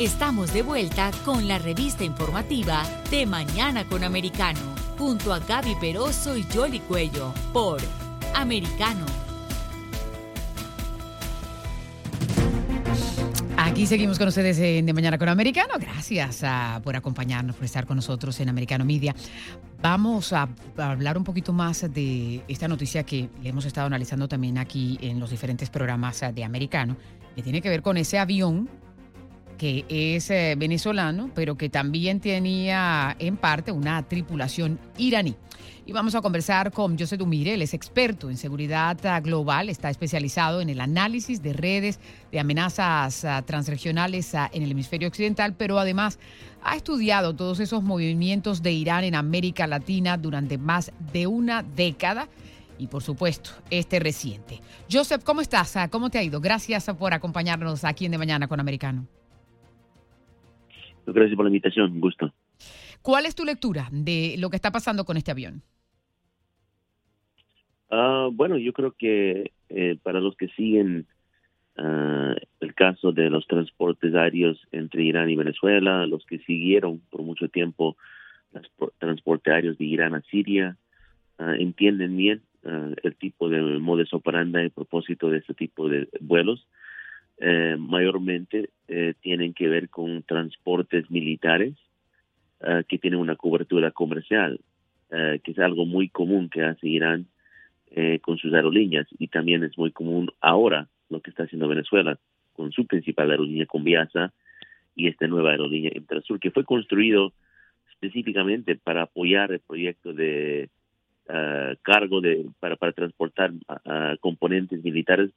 Estamos de vuelta con la revista informativa de Mañana con Americano, junto a Gaby Peroso y Jolly Cuello, por Americano. Aquí seguimos con ustedes en De Mañana con Americano. Gracias ah, por acompañarnos, por estar con nosotros en Americano Media. Vamos a, hablar un poquito más de esta noticia que hemos estado analizando también aquí en los diferentes programas ah, de Americano, que tiene que ver con ese avión que es eh, venezolano, pero que también tenía en parte una tripulación iraní. Y vamos a conversar con José Dumire, él es experto en seguridad ah, global, está especializado en el análisis de redes de amenazas ah, transregionales ah, en el hemisferio occidental, pero además ha estudiado todos esos movimientos de Irán en América Latina durante más de una década y por supuesto este reciente. Joseph, ¿cómo estás? ¿Cómo te ha ido? Gracias por acompañarnos aquí en De Mañana con Americano. Gracias por la invitación, un gusto. ¿Cuál es tu lectura de lo que está pasando con este avión? Ah, bueno, yo creo que eh, para los que siguen ah, el caso de los transportes aéreos entre Irán y Venezuela, los que siguieron por mucho tiempo los transportes aéreos de Irán a Siria, ah, entienden bien el tipo de modus operandi y propósito de este tipo de vuelos. Eh, mayormente eh, tienen que ver con transportes militares eh, que tienen una cobertura comercial, que es algo muy común que hace Irán con sus aerolíneas y también es muy común ahora lo que está haciendo Venezuela con su principal aerolínea con Viasa y esta nueva aerolínea Intrasur que fue construido específicamente para apoyar el proyecto de cargo de para, para transportar componentes militares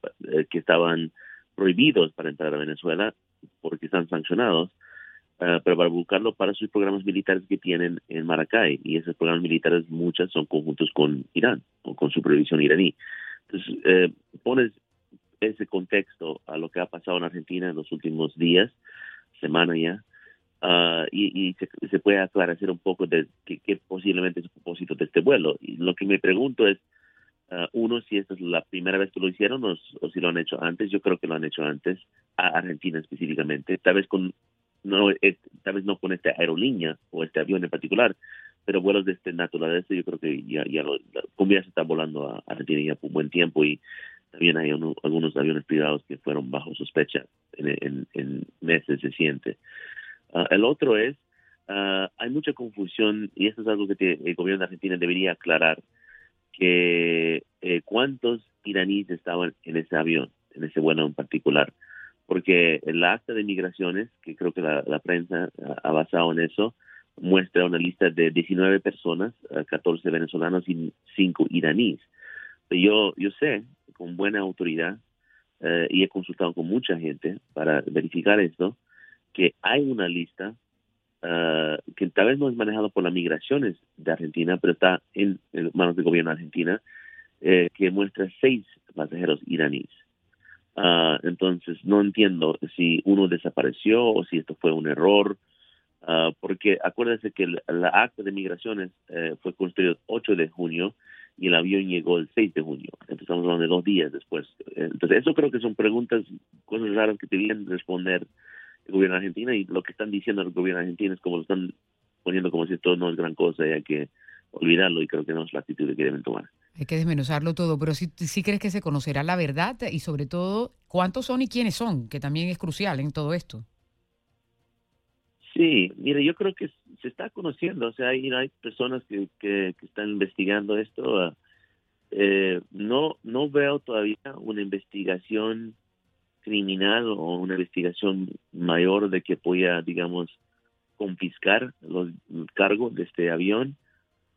que estaban prohibidos para entrar a Venezuela porque están sancionados, uh, pero para buscarlo para sus programas militares que tienen en Maracay. Y esos programas militares, muchas son conjuntos con Irán o con supervisión iraní. Entonces, eh, pones ese contexto a lo que ha pasado en Argentina en los últimos días, semana ya, uh, y, y se, se, puede aclarecer un poco de qué posiblemente es el propósito de este vuelo. Y lo que me pregunto es, Uh, uno, si esta es la primera vez que lo hicieron o, si lo han hecho antes. Yo creo que lo han hecho antes, a Argentina específicamente. Tal vez con no, tal vez no con esta aerolínea o este avión en particular, pero vuelos de este naturaleza yo creo que ya, ya, lo, ya se está volando a Argentina ya por buen tiempo y también hay algunos aviones privados que fueron bajo sospecha en, en, meses recientes. Uh, el otro es, uh, hay mucha confusión y esto es algo que el gobierno de Argentina debería aclarar que eh, cuántos iraníes estaban en ese avión, en ese vuelo en particular. Porque el acta de migraciones, que creo que la, prensa ha basado en eso, muestra una lista de 19 personas, 14 venezolanos y 5 iraníes. Yo, yo sé, con buena autoridad, eh, y he consultado con mucha gente para verificar esto, que hay una lista uh, que tal vez no es manejado por las migraciones de Argentina, pero está en, manos del gobierno de Argentina, eh, que muestra seis pasajeros iraníes. Uh, entonces, no entiendo si uno desapareció o si esto fue un error, uh, porque acuérdense que la acta de migraciones eh, fue construido el 8 de junio y el avión llegó el 6 de junio. Entonces, estamos hablando de dos días después. Entonces, eso creo que son preguntas, cosas raras que te vienen responder el gobierno argentino y lo que están diciendo el gobierno argentino es como lo están poniendo como si esto no es gran cosa y hay que olvidarlo y creo que no es la actitud que deben tomar. Hay que desmenuzarlo todo, pero si sí crees que se conocerá la verdad y sobre todo cuántos son y quiénes son, que también es crucial en todo esto. Sí, mire, yo creo que se está conociendo, o sea, hay, hay personas que, que, están investigando esto. Eh, no, no veo todavía una investigación criminal o una investigación mayor de que pueda, digamos, confiscar los cargos de este avión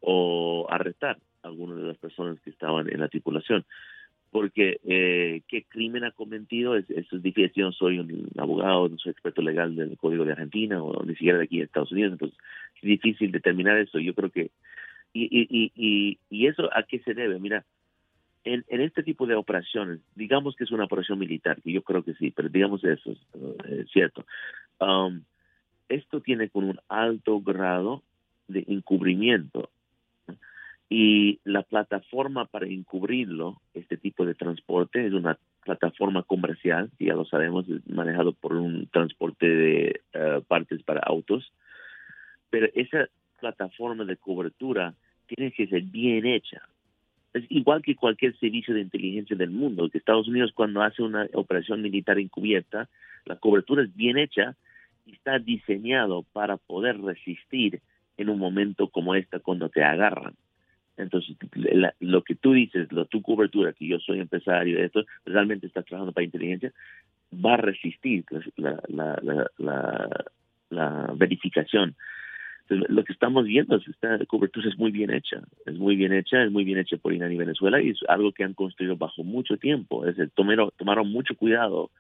o arrestar a algunas de las personas que estaban en la tripulación. Porque eh, qué crimen ha cometido, eso es difícil. Yo no soy un abogado, no soy experto legal del Código de Argentina o ni siquiera de aquí de Estados Unidos, entonces es difícil determinar eso. Yo creo que. Y, y, y, y eso a qué se debe? Mira, en, este tipo de operaciones, digamos que es una operación militar, que yo creo que sí, pero digamos eso, es eh, cierto. Um, esto tiene con un alto grado de encubrimiento Y la plataforma para encubrirlo, este tipo de transporte, es una plataforma comercial, ya lo sabemos, es manejado por un transporte de eh, partes para autos. Pero esa plataforma de cobertura tiene que ser bien hecha. Es igual que cualquier servicio de inteligencia del mundo, que Estados Unidos cuando hace una operación militar encubierta, la cobertura es bien hecha y está diseñado para poder resistir en un momento como esta cuando te agarran. Entonces, lo que tú dices, lo, tu cobertura, que yo soy empresario, esto realmente estás trabajando para inteligencia, va a resistir la, la, la verificación. Entonces, lo que estamos viendo es esta cobertura es muy bien hecha, es muy bien hecha, es muy bien hecha por y Venezuela y es algo que han construido bajo mucho tiempo. Es tomaron, tomaron mucho cuidado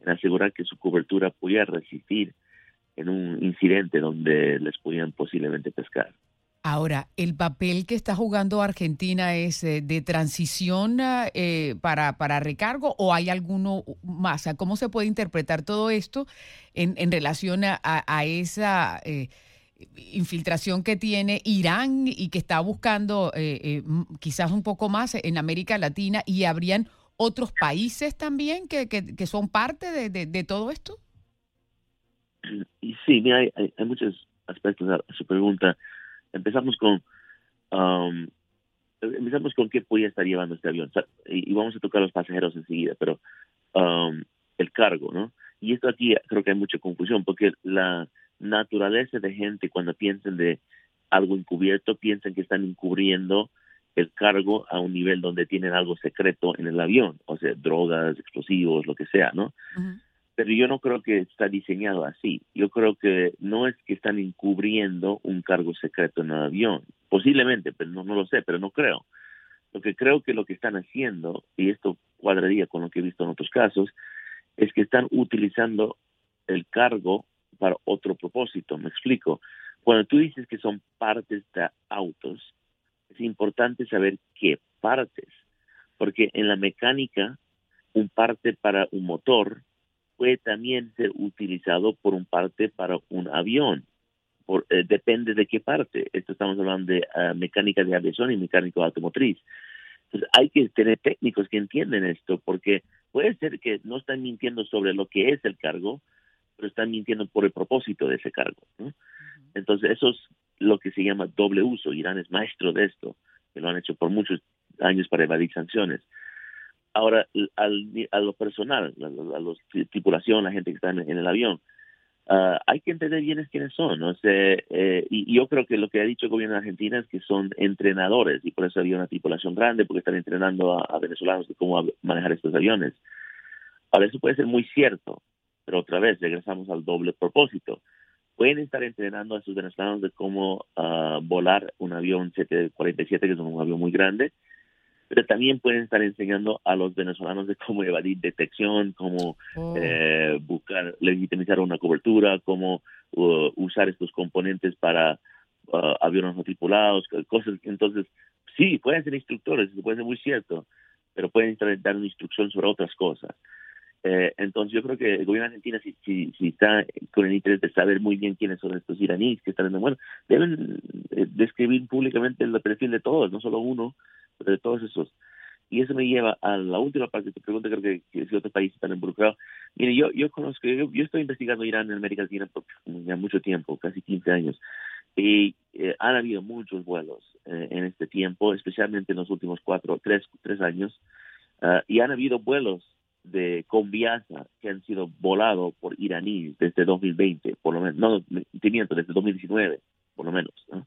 en asegurar que su cobertura pudiera resistir en un incidente donde les podían posiblemente pescar. Ahora, ¿el papel que está jugando Argentina es eh, de transición eh, para, para recargo o hay alguno más? ¿Cómo se puede interpretar todo esto en, en relación a, a esa eh, infiltración que tiene Irán y que está buscando quizás un poco más en América Latina y habrían otros países también que, que, son parte de, de, todo esto? Sí, hay, hay, hay muchos aspectos a su pregunta. Empezamos con um, empezamos con qué podía estar llevando este avión. Y, vamos a tocar los pasajeros enseguida pero um, el cargo no y esto aquí creo que hay mucha confusión porque la naturaleza de gente cuando piensan de algo encubierto piensan que están encubriendo el cargo a un nivel donde tienen algo secreto en el avión, o sea, drogas, explosivos, lo que sea, ¿no? pero yo no creo que está diseñado así. Yo creo que no es que están encubriendo un cargo secreto en el avión. Posiblemente, pero no, no lo sé, pero no creo. Lo que creo que lo que están haciendo, y esto cuadraría con lo que he visto en otros casos, es que están utilizando el cargo para otro propósito. Me explico. Cuando tú dices que son partes de autos, es importante saber qué partes, porque en la mecánica, un parte para un motor puede también ser utilizado por un parte para un avión. Por, eh, depende de qué parte. Esto estamos hablando de ah, mecánica de aviación y mecánica automotriz. Entonces hay que tener técnicos que entienden esto, porque puede ser que no están mintiendo sobre lo que es el cargo, pero están mintiendo por el propósito de ese cargo. Entonces eso es lo que se llama doble uso. Irán es maestro de esto, que lo han hecho por muchos años para evadir sanciones. Ahora, al, a lo personal, a, la tripulación, la gente que está en, el avión, ah, hay que entender bien quiénes son. ¿no? Eh, y, yo creo que lo que ha dicho el gobierno de Argentina es que son entrenadores y por eso había una tripulación grande, porque están entrenando a, venezolanos de cómo manejar estos aviones. Ahora, eso puede ser muy cierto, pero otra vez regresamos al doble propósito. Pueden estar entrenando a sus venezolanos de cómo uh, volar un avión 747, que es un avión muy grande, pero también pueden estar enseñando a los venezolanos de cómo evadir detección, cómo oh. eh, buscar, legitimizar una cobertura, cómo uh, usar estos componentes para uh, aviones no tripulados, cosas. Entonces, sí, pueden ser instructores, puede ser muy cierto, pero pueden estar dar una instrucción sobre otras cosas. Eh, entonces yo creo que el gobierno argentino, si, si, si, está con el interés de saber muy bien quiénes son estos iraníes que están en bueno, deben eh, describir públicamente el perfil de todos, no solo uno, de todos esos. Y eso me lleva a la última parte de tu pregunta, creo que, si otros países están involucrados. Mire, yo, yo conozco, yo, estoy investigando Irán en América Latina por ya mucho tiempo, casi 15 años, y eh, han habido muchos vuelos eh, en este tiempo, especialmente en los últimos cuatro, tres, tres años, ah, y han habido vuelos de Conviasa que han sido volados por iraníes desde 2020, por lo menos, no, desde 2019, por lo menos. ¿no?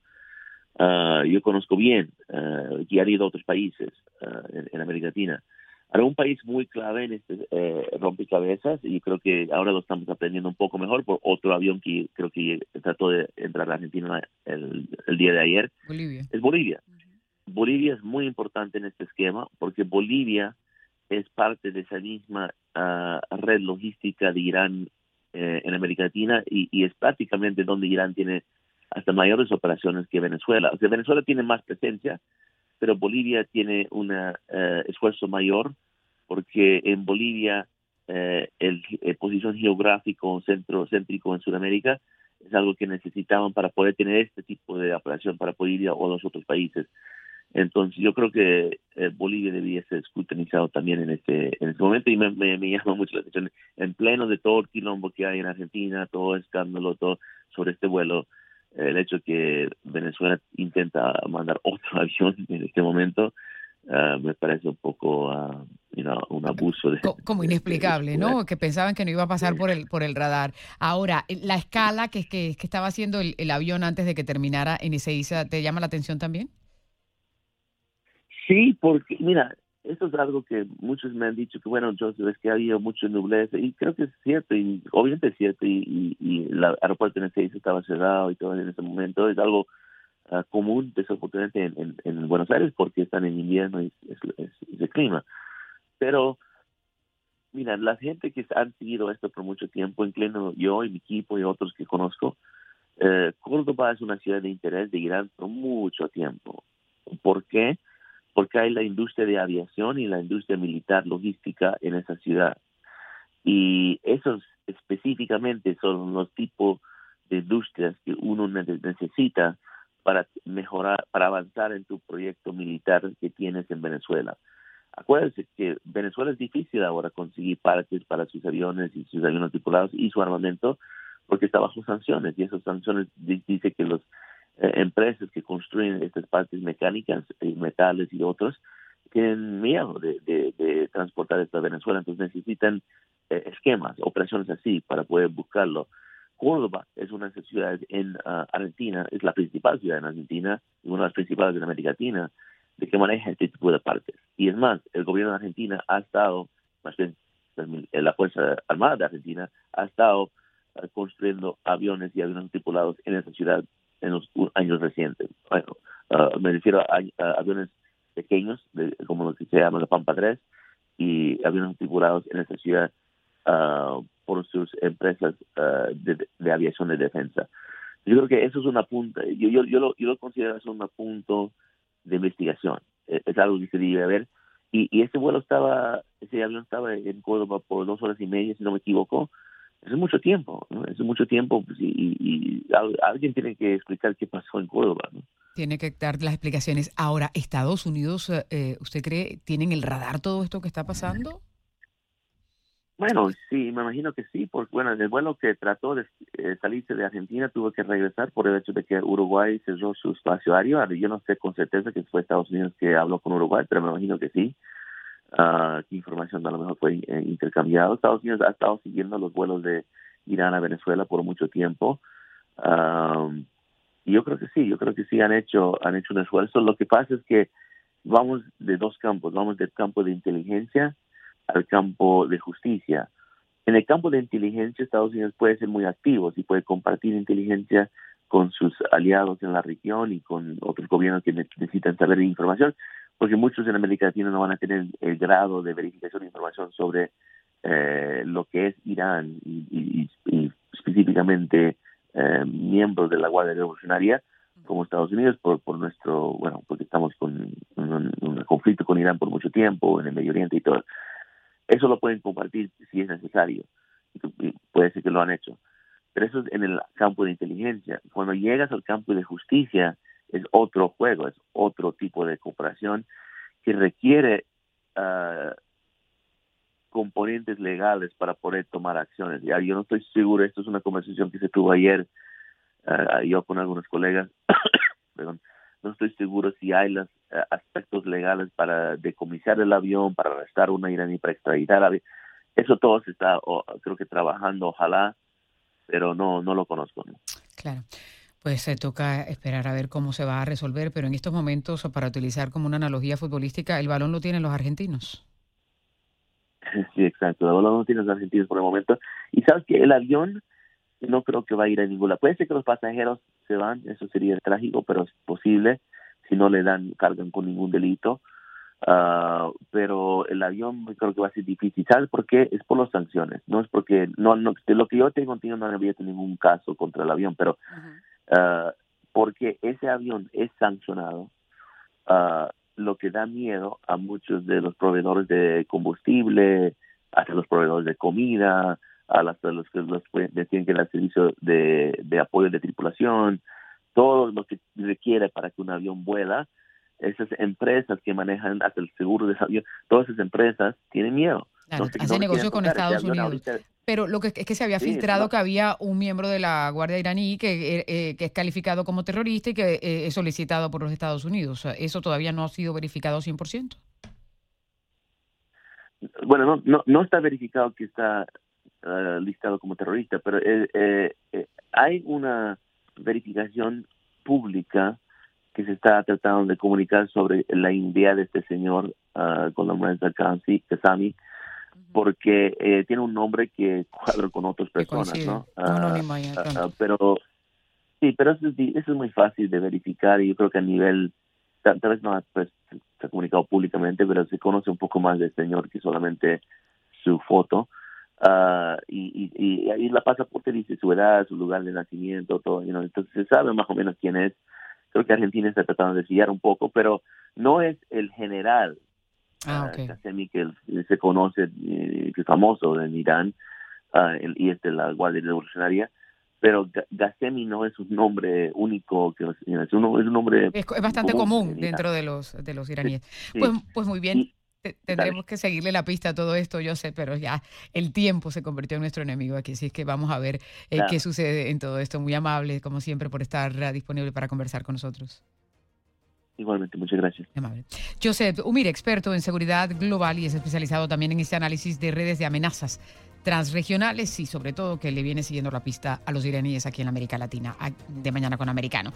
Ah, yo conozco bien uh, y han ido a otros países ah, en, América Latina. Ahora, un país muy clave en este eh, rompecabezas, y creo que ahora lo estamos aprendiendo un poco mejor por otro avión que creo que trató de entrar a Argentina el, día de ayer, Bolivia. es Bolivia. Bolivia es muy importante en este esquema porque Bolivia es parte de esa misma red logística de Irán eh, en América Latina y, y, es prácticamente donde Irán tiene hasta mayores operaciones que Venezuela. O sea, Venezuela tiene más presencia, pero Bolivia tiene un eh, esfuerzo mayor porque en Bolivia eh, el, posición geográfico centro céntrico en Sudamérica es algo que necesitaban para poder tener este tipo de operación, para poder ir a, los otros países. Entonces yo creo que eh, Bolivia debía ser escrutinizado también en este, en este momento y me, me, llama mucho la atención. En pleno de todo el quilombo que hay en Argentina, todo escándalo, todo sobre este vuelo, el hecho que Venezuela intenta mandar otro avión en este momento, ah, me parece un poco uh, un abuso de como inexplicable no que pensaban que no iba a pasar por el por el radar. Ahora la escala que que, que estaba haciendo el, el, avión antes de que terminara en Ezeiza te llama la atención también Sí, porque, mira, eso es algo que muchos me han dicho que, bueno, yo es que había mucho nubleza, y creo que es cierto, y obviamente es cierto, y, el aeropuerto en ese estaba cerrado y todo en ese momento, es algo uh, común, desafortunadamente, en, en, Buenos Aires, porque están en invierno y es, el clima. Pero, mira, la gente que han seguido esto por mucho tiempo, incluido yo y mi equipo y otros que conozco, eh, Córdoba es una ciudad de interés de Irán por mucho tiempo. ¿Por qué? Porque hay la industria de aviación y la industria militar logística en esa ciudad. Y esos específicamente son los tipos de industrias que uno necesita para mejorar, para avanzar en tu proyecto militar que tienes en Venezuela. Acuérdense que Venezuela es difícil ahora conseguir partes para sus aviones y sus aviones tripulados y su armamento porque está bajo sanciones y esas sanciones dice que los eh, empresas que construyen estas partes mecánicas, y metales y otros, tienen miedo de, de, transportar esto a Venezuela, entonces necesitan eh, esquemas, operaciones así para poder buscarlo. Córdoba es una de esas ciudades en ah, Argentina, es la principal ciudad en Argentina y una de las principales de América Latina de que maneja este tipo de partes. Y es más, el gobierno de Argentina ha estado, más bien la Fuerza Armada de Argentina, ha estado ah, construyendo aviones y aviones tripulados en esa ciudad en los años recientes. Bueno, ah, me refiero a, aviones pequeños, como lo que se llama la Pampa 3, y aviones tripulados en esta ciudad ah, por sus empresas ah, de, aviación de defensa. Yo creo que eso es una punta, yo, yo, yo, lo, yo lo considero eso un punto de investigación. E, es, algo que se debe ver. Y, y ese vuelo estaba, ese avión estaba en Córdoba por dos horas y media, si no me equivoco, es mucho tiempo, ¿no? Es mucho tiempo pues, y, alguien tiene que explicar qué pasó en Córdoba, ¿no? Tiene que dar las explicaciones. Ahora, Estados Unidos, eh, ¿usted cree tienen el radar todo esto que está pasando? Bueno, sí, me imagino que sí, porque bueno, el vuelo que trató de eh, salirse de Argentina tuvo que regresar por el hecho de que Uruguay cerró su espacio aéreo. Yo no sé con certeza que fue Estados Unidos que habló con Uruguay, pero me imagino que sí. Qué información a lo mejor fue eh, intercambiado. Estados Unidos ha estado siguiendo los vuelos de Irán a Venezuela por mucho tiempo. y yo creo que sí, yo creo que sí han hecho, han hecho un esfuerzo. Lo que pasa es que vamos de dos campos, vamos del campo de inteligencia al campo de justicia. En el campo de inteligencia, Estados Unidos puede ser muy activo y puede compartir inteligencia con sus aliados en la región y con otros gobiernos que necesitan saber información, porque muchos en América Latina no van a tener el grado de verificación de información sobre eh, lo que es Irán y, específicamente eh, miembros de la Guardia Revolucionaria como Estados Unidos por, nuestro, bueno, porque estamos con un, conflicto con Irán por mucho tiempo en el Medio Oriente y todo. Eso lo pueden compartir si es necesario. puede ser que lo han hecho. Pero eso es en el campo de inteligencia. Cuando llegas al campo de justicia, es otro juego, es otro tipo de cooperación que requiere ah, componentes legales para poder tomar acciones. Yo no estoy seguro, esto es una conversación que se tuvo ayer uh, yo con algunos colegas, perdón, no estoy seguro si hay los ah, aspectos legales para decomisar el avión, para arrestar a una iraní, para extraditar Eso todo se está, creo que trabajando, ojalá, pero no, no lo conozco. Claro. Pues se toca esperar a ver cómo se va a resolver, pero en estos momentos, para utilizar como una analogía futbolística, el balón lo tienen los argentinos. Sí, exacto, el balón lo tienen los argentinos por el momento. Y sabes que el avión no creo que va a ir a ninguna. Puede ser que los pasajeros se van, eso sería trágico, pero es posible si no le dan, cargan con ningún delito. Uh, pero el avión creo que va a ser difícil. ¿Sabes por qué? Es por las sanciones. No es porque, no, no de lo que yo tengo, no había ningún caso contra el avión, pero Ah, porque ese avión es sancionado, uh, lo que da miedo a muchos de los proveedores de combustible, a los proveedores de comida, a, las, los que los, tienen que dar servicio de, de apoyo de tripulación, todo lo que requiere para que un avión vuela, esas empresas que manejan hasta el seguro de salud, todas esas empresas tienen miedo. Claro, hace negocio con Estados Unidos. Pero lo que es que se había filtrado que había un miembro de la Guardia iraní que, eh, eh, que es calificado como terrorista y que eh, es solicitado por los Estados Unidos. ¿Eso todavía no ha sido verificado 100%? Bueno, no, no, no está verificado que está listado como terrorista, pero hay una verificación pública que se está tratando de comunicar sobre la idea de este señor uh, con la Kasami, porque eh, tiene un nombre que cuadra con otras personas, ¿no? Ah, ah, ah, pero sí, pero eso es, muy fácil de verificar y yo creo que a nivel, tal, vez no pues, se ha comunicado públicamente, pero se conoce un poco más del señor que solamente su foto. y, y, ahí la pasaporte dice su edad, su lugar de nacimiento, todo, entonces se sabe más o menos quién es. Creo que Argentina está tratando de desviar un poco, pero no es el general Ah, okay. que se conoce, eh, que es famoso en Irán, ah, y es de la Guardia Revolucionaria, pero Ghassemi no es un nombre único, que es, un, es un nombre... Es, bastante común, dentro de los, de los iraníes. Pues, pues muy bien. Tendremos que seguirle la pista a todo esto, yo sé, pero ya el tiempo se convirtió en nuestro enemigo aquí, así es que vamos a ver eh, qué sucede en todo esto. Muy amable, como siempre, por estar disponible para conversar con nosotros. Igualmente, muchas gracias. Amable. Joseph Umir, experto en seguridad global y es especializado también en este análisis de redes de amenazas transregionales y sobre todo que le viene siguiendo la pista a los iraníes aquí en América Latina, de mañana con americano.